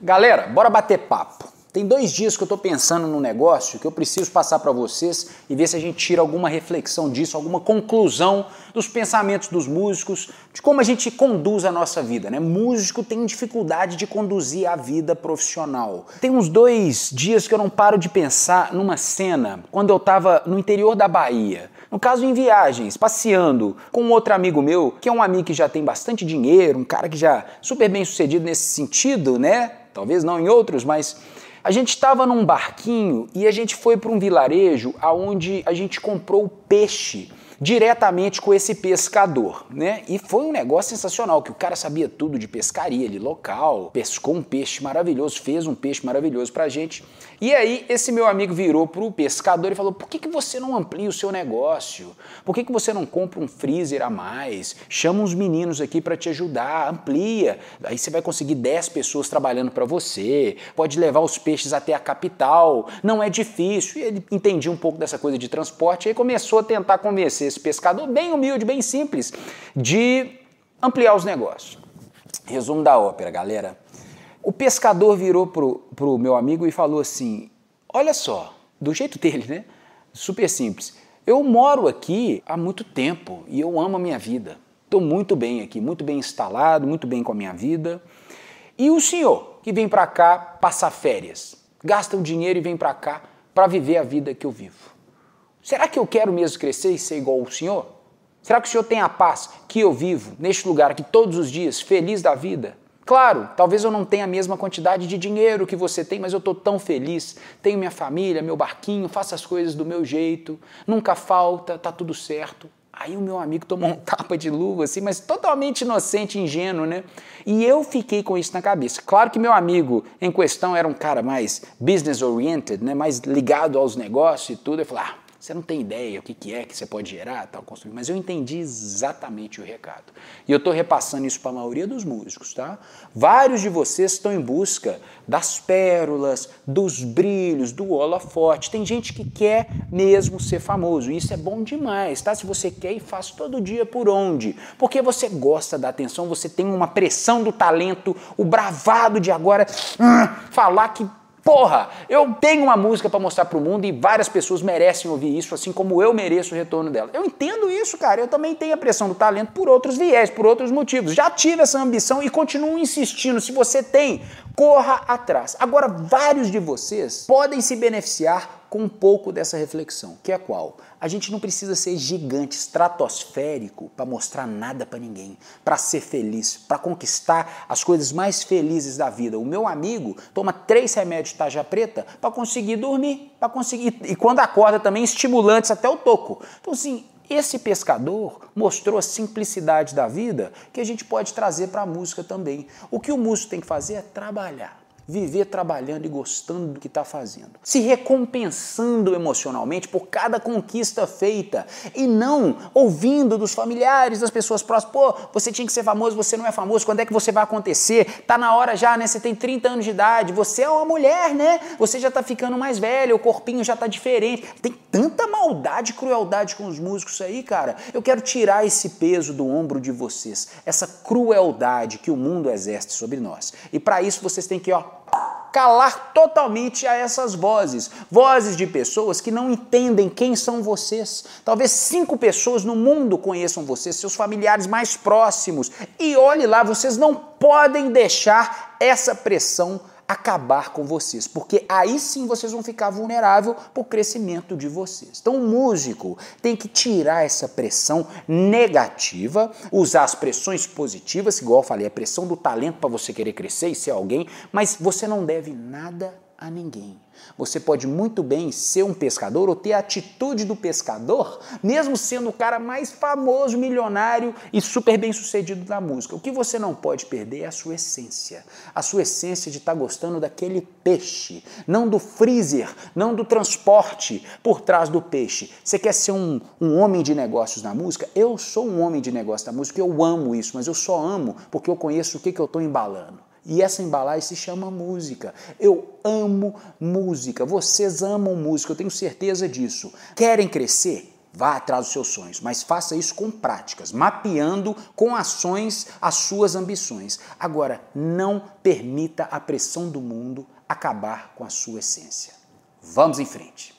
Galera, bora bater papo. Tem dois dias que eu estou pensando num negócio que eu preciso passar para vocês e ver se a gente tira alguma reflexão disso, alguma conclusão dos pensamentos dos músicos, de como a gente conduz a nossa vida. Né? Músico tem dificuldade de conduzir a vida profissional. Tem uns dois dias que eu não paro de pensar numa cena quando eu estava no interior da Bahia. No caso, em viagens, passeando com um outro amigo meu, que é um amigo que já tem bastante dinheiro, um cara que já super bem sucedido nesse sentido, né? Talvez não em outros, mas a gente estava num barquinho e a gente foi para um vilarejo aonde a gente comprou peixe diretamente com esse pescador, né? E foi um negócio sensacional, que o cara sabia tudo de pescaria ali local, pescou um peixe maravilhoso, fez um peixe maravilhoso pra gente. E aí esse meu amigo virou pro pescador e falou: "Por que, que você não amplia o seu negócio? Por que, que você não compra um freezer a mais? Chama uns meninos aqui para te ajudar, amplia. Aí você vai conseguir 10 pessoas trabalhando para você, pode levar os peixes até a capital, não é difícil". E ele entendia um pouco dessa coisa de transporte e aí começou a tentar convencer esse pescador, bem humilde, bem simples, de ampliar os negócios. Resumo da ópera, galera. O pescador virou pro, pro meu amigo e falou assim: Olha só, do jeito dele, né? Super simples. Eu moro aqui há muito tempo e eu amo a minha vida. Estou muito bem aqui, muito bem instalado, muito bem com a minha vida. E o senhor que vem para cá passar férias, gasta o dinheiro e vem para cá para viver a vida que eu vivo. Será que eu quero mesmo crescer e ser igual ao Senhor? Será que o Senhor tem a paz que eu vivo neste lugar aqui todos os dias, feliz da vida? Claro, talvez eu não tenha a mesma quantidade de dinheiro que você tem, mas eu estou tão feliz. Tenho minha família, meu barquinho, faço as coisas do meu jeito, nunca falta, tá tudo certo. Aí o meu amigo tomou um tapa de luva, assim, mas totalmente inocente, ingênuo, né? E eu fiquei com isso na cabeça. Claro que meu amigo em questão era um cara mais business oriented, né? Mais ligado aos negócios e tudo. Eu falei, ah, você não tem ideia o que, que é que você pode gerar, tal, construir, mas eu entendi exatamente o recado. E eu estou repassando isso para a maioria dos músicos, tá? Vários de vocês estão em busca das pérolas, dos brilhos, do holofote. Tem gente que quer mesmo ser famoso, e isso é bom demais, tá? Se você quer e faz todo dia por onde? Porque você gosta da atenção, você tem uma pressão do talento, o bravado de agora hum, falar que Porra, eu tenho uma música para mostrar pro mundo e várias pessoas merecem ouvir isso, assim como eu mereço o retorno dela. Eu entendo isso, cara. Eu também tenho a pressão do talento por outros viés, por outros motivos. Já tive essa ambição e continuo insistindo. Se você tem, corra atrás. Agora, vários de vocês podem se beneficiar com um pouco dessa reflexão, que é qual? A gente não precisa ser gigante, estratosférico para mostrar nada para ninguém, para ser feliz, para conquistar as coisas mais felizes da vida. O meu amigo toma três remédios de taja preta para conseguir dormir, para conseguir e quando acorda também estimulantes até o toco. Então assim, esse pescador mostrou a simplicidade da vida que a gente pode trazer para a música também. O que o músico tem que fazer é trabalhar viver trabalhando e gostando do que está fazendo, se recompensando emocionalmente por cada conquista feita e não ouvindo dos familiares, das pessoas próximas, pô, você tinha que ser famoso, você não é famoso, quando é que você vai acontecer? Tá na hora já, né? Você tem 30 anos de idade, você é uma mulher, né? Você já tá ficando mais velho, o corpinho já tá diferente. Tem tanta maldade, crueldade com os músicos aí, cara. Eu quero tirar esse peso do ombro de vocês, essa crueldade que o mundo exerce sobre nós. E para isso vocês têm que, ó, calar totalmente a essas vozes. Vozes de pessoas que não entendem quem são vocês. Talvez cinco pessoas no mundo conheçam vocês, seus familiares mais próximos. E olhe lá, vocês não podem deixar essa pressão acabar com vocês, porque aí sim vocês vão ficar vulnerável para o crescimento de vocês. Então o músico tem que tirar essa pressão negativa, usar as pressões positivas, igual eu falei, a pressão do talento para você querer crescer e ser alguém, mas você não deve nada a ninguém. Você pode muito bem ser um pescador ou ter a atitude do pescador, mesmo sendo o cara mais famoso, milionário e super bem sucedido da música. O que você não pode perder é a sua essência. A sua essência de estar tá gostando daquele peixe, não do freezer, não do transporte por trás do peixe. Você quer ser um, um homem de negócios na música? Eu sou um homem de negócios na música, eu amo isso, mas eu só amo porque eu conheço o que, que eu estou embalando. E essa embalagem se chama música. Eu amo música. Vocês amam música, eu tenho certeza disso. Querem crescer? Vá atrás dos seus sonhos, mas faça isso com práticas, mapeando com ações as suas ambições. Agora, não permita a pressão do mundo acabar com a sua essência. Vamos em frente.